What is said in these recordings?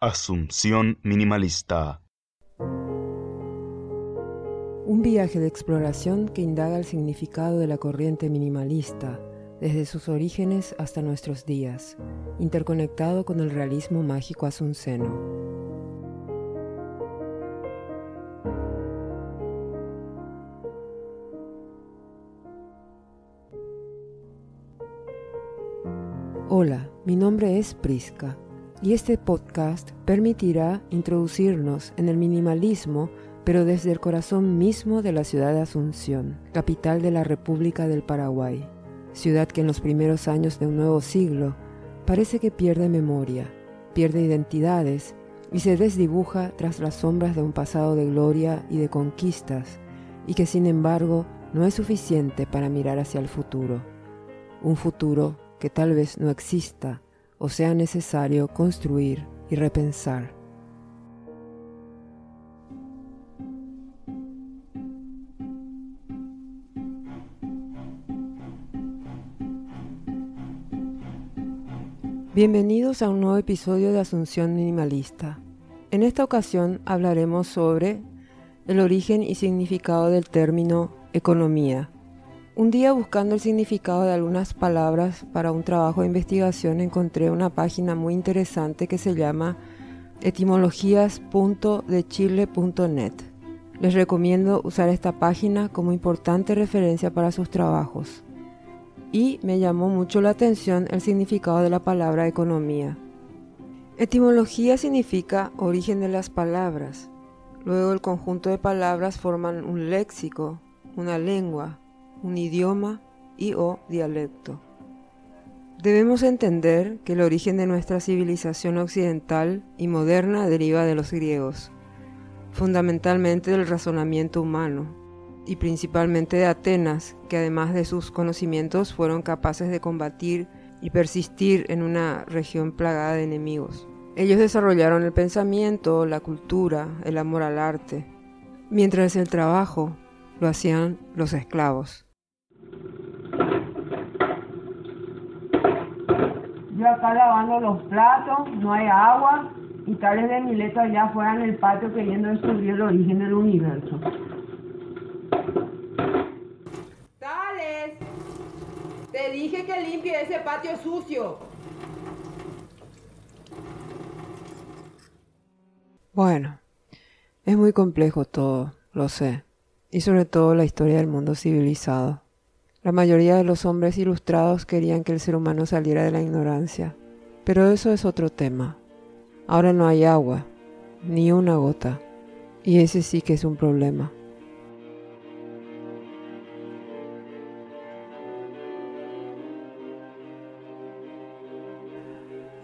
Asunción Minimalista. Un viaje de exploración que indaga el significado de la corriente minimalista, desde sus orígenes hasta nuestros días, interconectado con el realismo mágico asunceno. Hola, mi nombre es Prisca y este podcast permitirá introducirnos en el minimalismo, pero desde el corazón mismo de la ciudad de Asunción, capital de la República del Paraguay, ciudad que en los primeros años de un nuevo siglo parece que pierde memoria, pierde identidades y se desdibuja tras las sombras de un pasado de gloria y de conquistas, y que sin embargo no es suficiente para mirar hacia el futuro, un futuro que tal vez no exista o sea necesario construir y repensar. Bienvenidos a un nuevo episodio de Asunción Minimalista. En esta ocasión hablaremos sobre el origen y significado del término economía un día buscando el significado de algunas palabras para un trabajo de investigación encontré una página muy interesante que se llama etimologías.dechile.net. Les recomiendo usar esta página como importante referencia para sus trabajos. Y me llamó mucho la atención el significado de la palabra economía. Etimología significa origen de las palabras. Luego el conjunto de palabras forman un léxico, una lengua, un idioma y o dialecto. Debemos entender que el origen de nuestra civilización occidental y moderna deriva de los griegos, fundamentalmente del razonamiento humano, y principalmente de Atenas, que además de sus conocimientos fueron capaces de combatir y persistir en una región plagada de enemigos. Ellos desarrollaron el pensamiento, la cultura, el amor al arte, mientras el trabajo lo hacían los esclavos. Yo acá lavando los platos, no hay agua, y Tales de Mileto allá afuera en el patio queriendo descubrir el origen del universo. Tales, te dije que limpie ese patio sucio. Bueno, es muy complejo todo, lo sé, y sobre todo la historia del mundo civilizado. La mayoría de los hombres ilustrados querían que el ser humano saliera de la ignorancia, pero eso es otro tema. Ahora no hay agua, ni una gota, y ese sí que es un problema.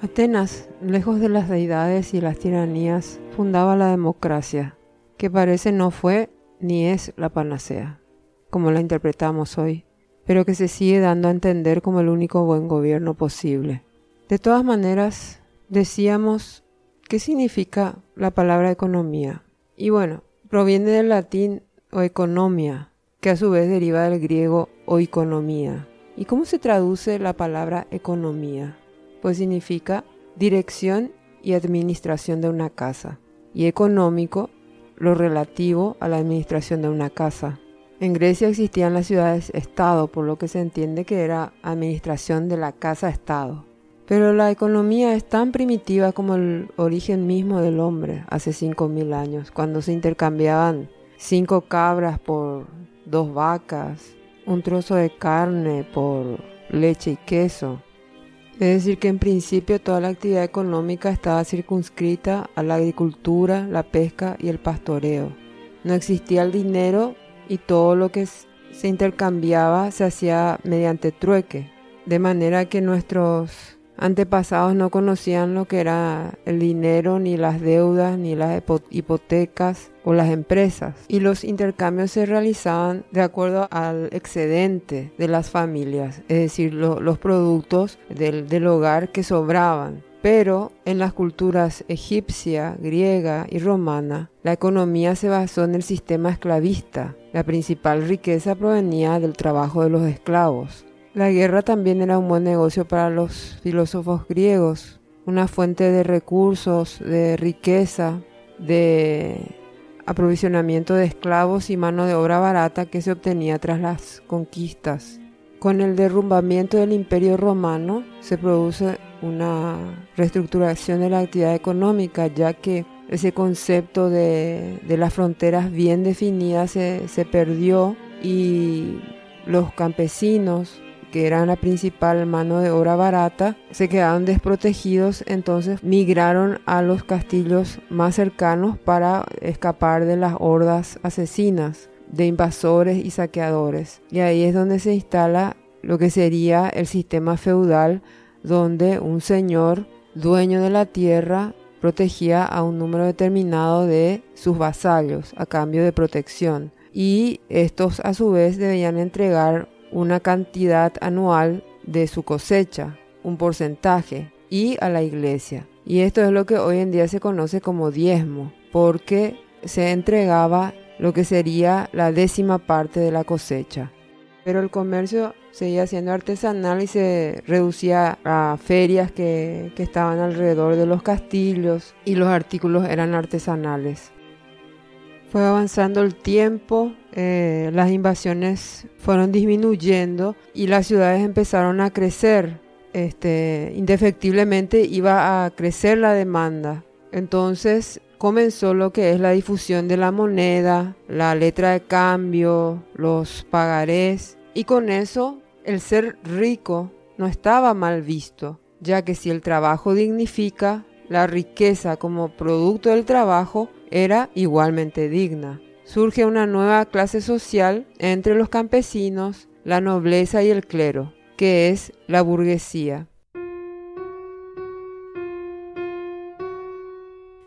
Atenas, lejos de las deidades y las tiranías, fundaba la democracia, que parece no fue ni es la panacea, como la interpretamos hoy pero que se sigue dando a entender como el único buen gobierno posible. De todas maneras, decíamos, ¿qué significa la palabra economía? Y bueno, proviene del latín o economia, que a su vez deriva del griego o economía. ¿Y cómo se traduce la palabra economía? Pues significa dirección y administración de una casa, y económico lo relativo a la administración de una casa. En Grecia existían las ciudades-estado, por lo que se entiende que era administración de la casa-estado. Pero la economía es tan primitiva como el origen mismo del hombre, hace 5.000 años, cuando se intercambiaban cinco cabras por dos vacas, un trozo de carne por leche y queso. Es decir, que en principio toda la actividad económica estaba circunscrita a la agricultura, la pesca y el pastoreo. No existía el dinero y todo lo que se intercambiaba se hacía mediante trueque, de manera que nuestros antepasados no conocían lo que era el dinero, ni las deudas, ni las hipotecas o las empresas. Y los intercambios se realizaban de acuerdo al excedente de las familias, es decir, los productos del hogar que sobraban. Pero en las culturas egipcia, griega y romana, la economía se basó en el sistema esclavista. La principal riqueza provenía del trabajo de los esclavos. La guerra también era un buen negocio para los filósofos griegos, una fuente de recursos, de riqueza, de aprovisionamiento de esclavos y mano de obra barata que se obtenía tras las conquistas. Con el derrumbamiento del imperio romano se produce una reestructuración de la actividad económica, ya que ese concepto de, las fronteras bien definidas se, se perdió y los campesinos que eran la principal mano de obra barata, se quedaron desprotegidos, entonces migraron a los castillos más cercanos para escapar de las hordas asesinas de invasores y saqueadores. Y ahí es donde se instala lo que sería el sistema feudal, donde un señor dueño de la tierra protegía a un número determinado de sus vasallos a cambio de protección y estos a su vez debían entregar una cantidad anual de su cosecha, un porcentaje, y a la iglesia. Y esto es lo que hoy en día se conoce como diezmo, porque se entregaba lo que sería la décima parte de la cosecha. Pero el comercio seguía siendo artesanal y se reducía a ferias que, que estaban alrededor de los castillos y los artículos eran artesanales. Fue avanzando el tiempo, eh, las invasiones fueron disminuyendo y las ciudades empezaron a crecer. Este, indefectiblemente iba a crecer la demanda. Entonces comenzó lo que es la difusión de la moneda, la letra de cambio, los pagarés y con eso el ser rico no estaba mal visto, ya que si el trabajo dignifica, la riqueza como producto del trabajo era igualmente digna. Surge una nueva clase social entre los campesinos, la nobleza y el clero, que es la burguesía.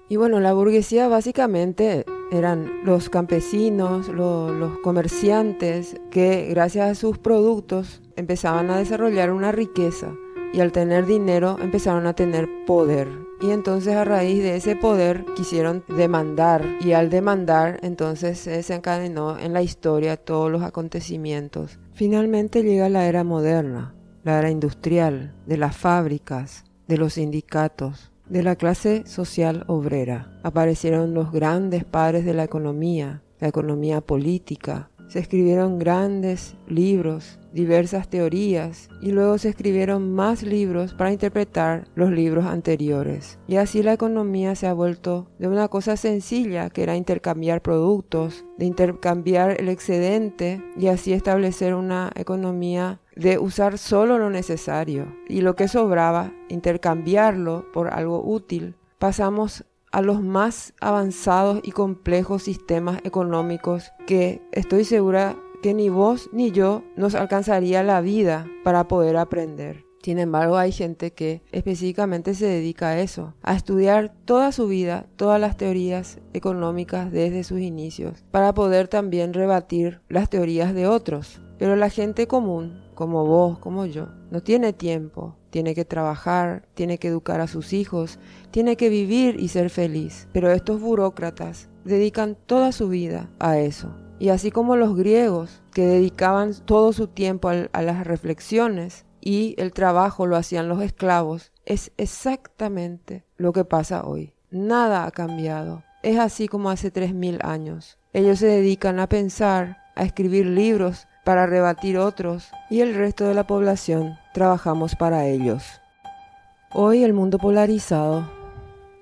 Y bueno, la burguesía básicamente eran los campesinos, los comerciantes, que gracias a sus productos empezaban a desarrollar una riqueza y al tener dinero empezaron a tener poder. Y entonces a raíz de ese poder quisieron demandar y al demandar entonces se desencadenó en la historia todos los acontecimientos. Finalmente llega la era moderna, la era industrial, de las fábricas, de los sindicatos, de la clase social obrera. Aparecieron los grandes padres de la economía, la economía política, se escribieron grandes libros, diversas teorías y luego se escribieron más libros para interpretar los libros anteriores. Y así la economía se ha vuelto de una cosa sencilla que era intercambiar productos, de intercambiar el excedente y así establecer una economía de usar solo lo necesario y lo que sobraba intercambiarlo por algo útil. Pasamos a los más avanzados y complejos sistemas económicos que estoy segura que ni vos ni yo nos alcanzaría la vida para poder aprender. Sin embargo, hay gente que específicamente se dedica a eso, a estudiar toda su vida, todas las teorías económicas desde sus inicios, para poder también rebatir las teorías de otros. Pero la gente común, como vos, como yo, no tiene tiempo, tiene que trabajar, tiene que educar a sus hijos, tiene que vivir y ser feliz. Pero estos burócratas dedican toda su vida a eso. Y así como los griegos, que dedicaban todo su tiempo a, las reflexiones y el trabajo lo hacían los esclavos, es exactamente lo que pasa hoy. Nada ha cambiado. Es así como hace tres mil años. Ellos se dedican a pensar, a escribir libros para rebatir otros y el resto de la población trabajamos para ellos. Hoy el mundo polarizado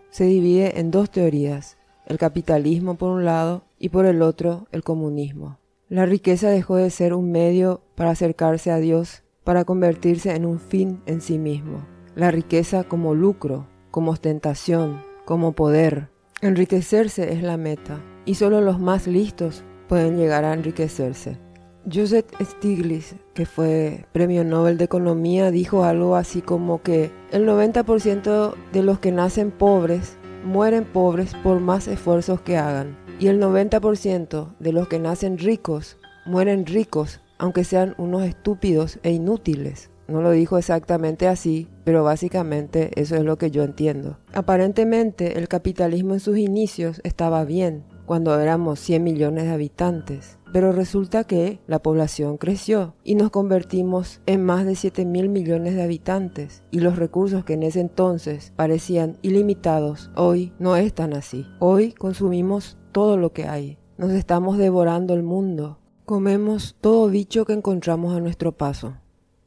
se divide en dos teorías, el capitalismo por un lado y por el otro el comunismo. La riqueza dejó de ser un medio para acercarse a Dios, para convertirse en un fin en sí mismo. La riqueza como lucro, como ostentación, como poder. Enriquecerse es la meta, y solo los más listos pueden llegar a enriquecerse. Joseph Stiglitz, que fue premio Nobel de Economía, dijo algo así como que el 90% de los que nacen pobres mueren pobres por más esfuerzos que hagan. Y el 90% de los que nacen ricos mueren ricos, aunque sean unos estúpidos e inútiles. No lo dijo exactamente así, pero básicamente eso es lo que yo entiendo. Aparentemente el capitalismo en sus inicios estaba bien, cuando éramos 100 millones de habitantes pero resulta que la población creció y nos convertimos en más de 7 mil millones de habitantes y los recursos que en ese entonces parecían ilimitados hoy no están así. Hoy consumimos todo lo que hay. Nos estamos devorando el mundo. Comemos todo bicho que encontramos a nuestro paso.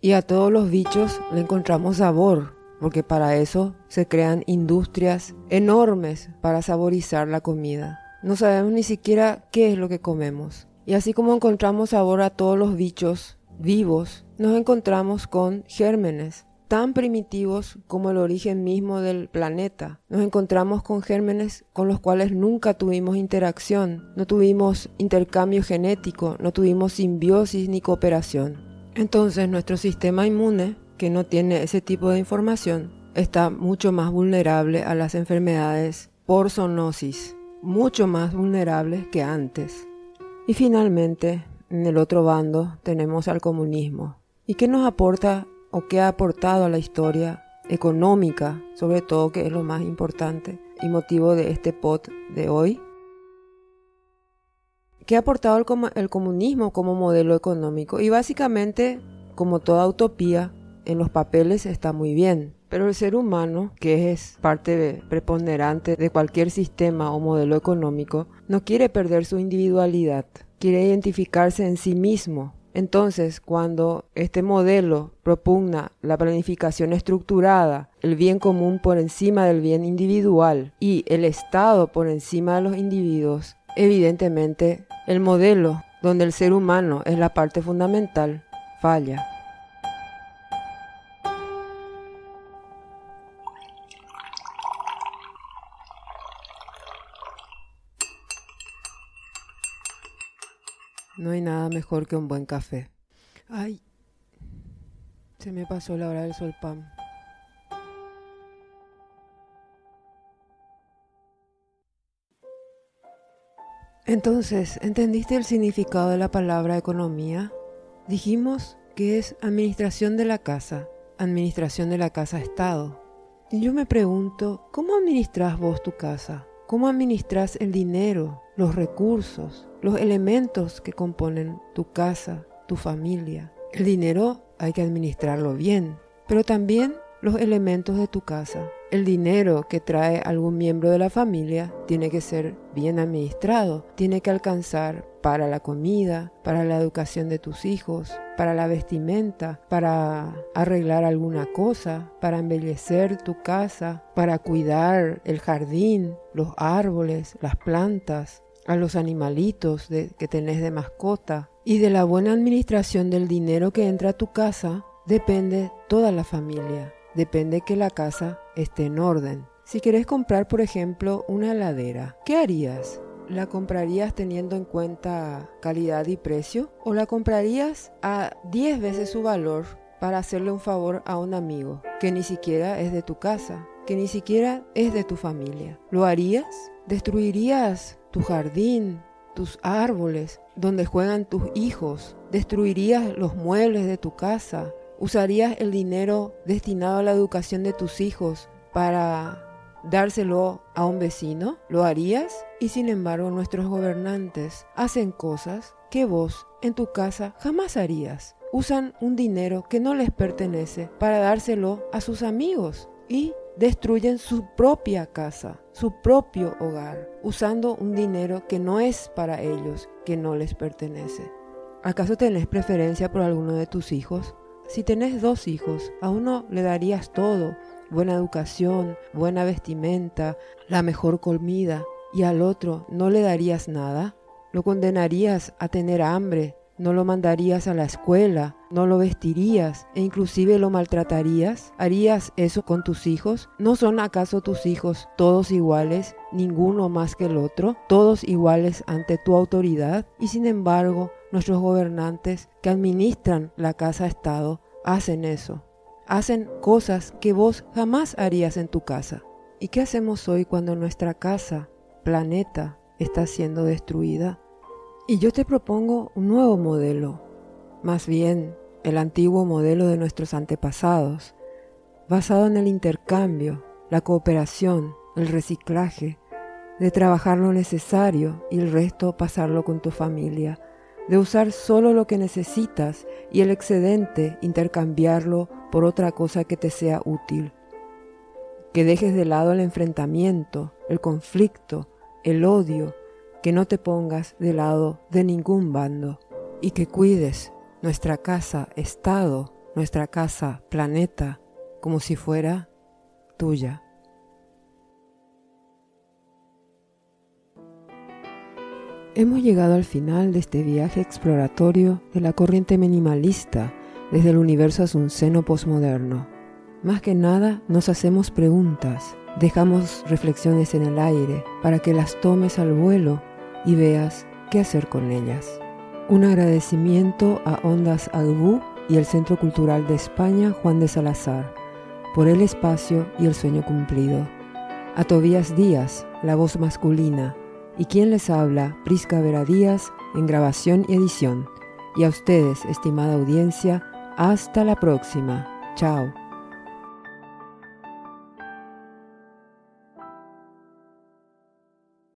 Y a todos los bichos le encontramos sabor, porque para eso se crean industrias enormes para saborizar la comida. No sabemos ni siquiera qué es lo que comemos. Y así como encontramos sabor a todos los bichos vivos, nos encontramos con gérmenes tan primitivos como el origen mismo del planeta. Nos encontramos con gérmenes con los cuales nunca tuvimos interacción, no tuvimos intercambio genético, no tuvimos simbiosis ni cooperación. Entonces nuestro sistema inmune, que no tiene ese tipo de información, está mucho más vulnerable a las enfermedades por zoonosis, mucho más vulnerable que antes. Y finalmente, en el otro bando tenemos al comunismo. ¿Y qué nos aporta o qué ha aportado a la historia económica, sobre todo, que es lo más importante y motivo de este pod de hoy? ¿Qué ha aportado el, el comunismo como modelo económico? Y básicamente, como toda utopía, en los papeles está muy bien, pero el ser humano, que es parte preponderante de cualquier sistema o modelo económico, no quiere perder su individualidad, quiere identificarse en sí mismo. Entonces, cuando este modelo propugna la planificación estructurada, el bien común por encima del bien individual y el Estado por encima de los individuos, evidentemente el modelo donde el ser humano es la parte fundamental falla. Hay nada mejor que un buen café. Ay, se me pasó la hora del solpam. Entonces, ¿entendiste el significado de la palabra economía? Dijimos que es administración de la casa, administración de la casa Estado. Y yo me pregunto, ¿cómo administras vos tu casa? ¿Cómo administras el dinero, los recursos, los elementos que componen tu casa, tu familia. El dinero hay que administrarlo bien, pero también los elementos de tu casa. El dinero que trae algún miembro de la familia tiene que ser bien administrado, tiene que alcanzar para la comida, para la educación de tus hijos, para la vestimenta, para arreglar alguna cosa, para embellecer tu casa, para cuidar el jardín, los árboles, las plantas, a los animalitos que tenés de mascota y de la buena administración del dinero que entra a tu casa depende toda la familia, depende que la casa esté en orden. Si querés comprar, por ejemplo, una heladera, ¿qué harías? ¿La comprarías teniendo en cuenta calidad y precio? ¿O la comprarías a 10 veces su valor para hacerle un favor a un amigo que ni siquiera es de tu casa, que ni siquiera es de tu familia? ¿Lo harías? ¿Destruirías tu jardín, tus árboles, donde juegan tus hijos, destruirías los muebles de tu casa, usarías el dinero destinado a la educación de tus hijos para dárselo a un vecino, ¿lo harías? Y sin embargo nuestros gobernantes hacen cosas que vos en tu casa jamás harías. Usan un dinero que no les pertenece para dárselo a sus amigos y destruyen su propia casa, su propio hogar, usando un dinero que no es para ellos, que no les pertenece. ¿Acaso tenés preferencia por alguno de tus hijos? Si tenés dos hijos, a uno le darías todo, buena educación, buena vestimenta, la mejor comida, y al otro no le darías nada. ¿Lo condenarías a tener hambre, no lo mandarías a la escuela, no lo vestirías e inclusive lo maltratarías? ¿Harías eso con tus hijos? ¿No son acaso tus hijos todos iguales, ninguno más que el otro, todos iguales ante tu autoridad? Y sin embargo, nuestros gobernantes que administran la casa-estado hacen eso. Hacen cosas que vos jamás harías en tu casa. ¿Y qué hacemos hoy cuando nuestra casa, planeta, está siendo destruida? Y yo te propongo un nuevo modelo, más bien el antiguo modelo de nuestros antepasados, basado en el intercambio, la cooperación, el reciclaje, de trabajar lo necesario y el resto pasarlo con tu familia. de usar solo lo que necesitas y el excedente intercambiarlo por otra cosa que te sea útil. Que dejes de lado el enfrentamiento, el conflicto, el odio, que no te pongas de lado de ningún bando y que cuides nuestra casa, estado, nuestra casa, planeta, como si fuera tuya. Hemos llegado al final de este viaje exploratorio de la corriente minimalista desde el universo asunceno posmoderno. Más que nada nos hacemos preguntas, dejamos reflexiones en el aire para que las tomes al vuelo y veas qué hacer con ellas. Un agradecimiento a Ondas Agbú y el Centro Cultural de España Juan de Salazar por el espacio y el sueño cumplido. A Tobías Díaz, la voz masculina, y quien les habla, Prisca Vera Díaz, en grabación y edición. Y a ustedes, estimada audiencia, hasta la próxima. Chao.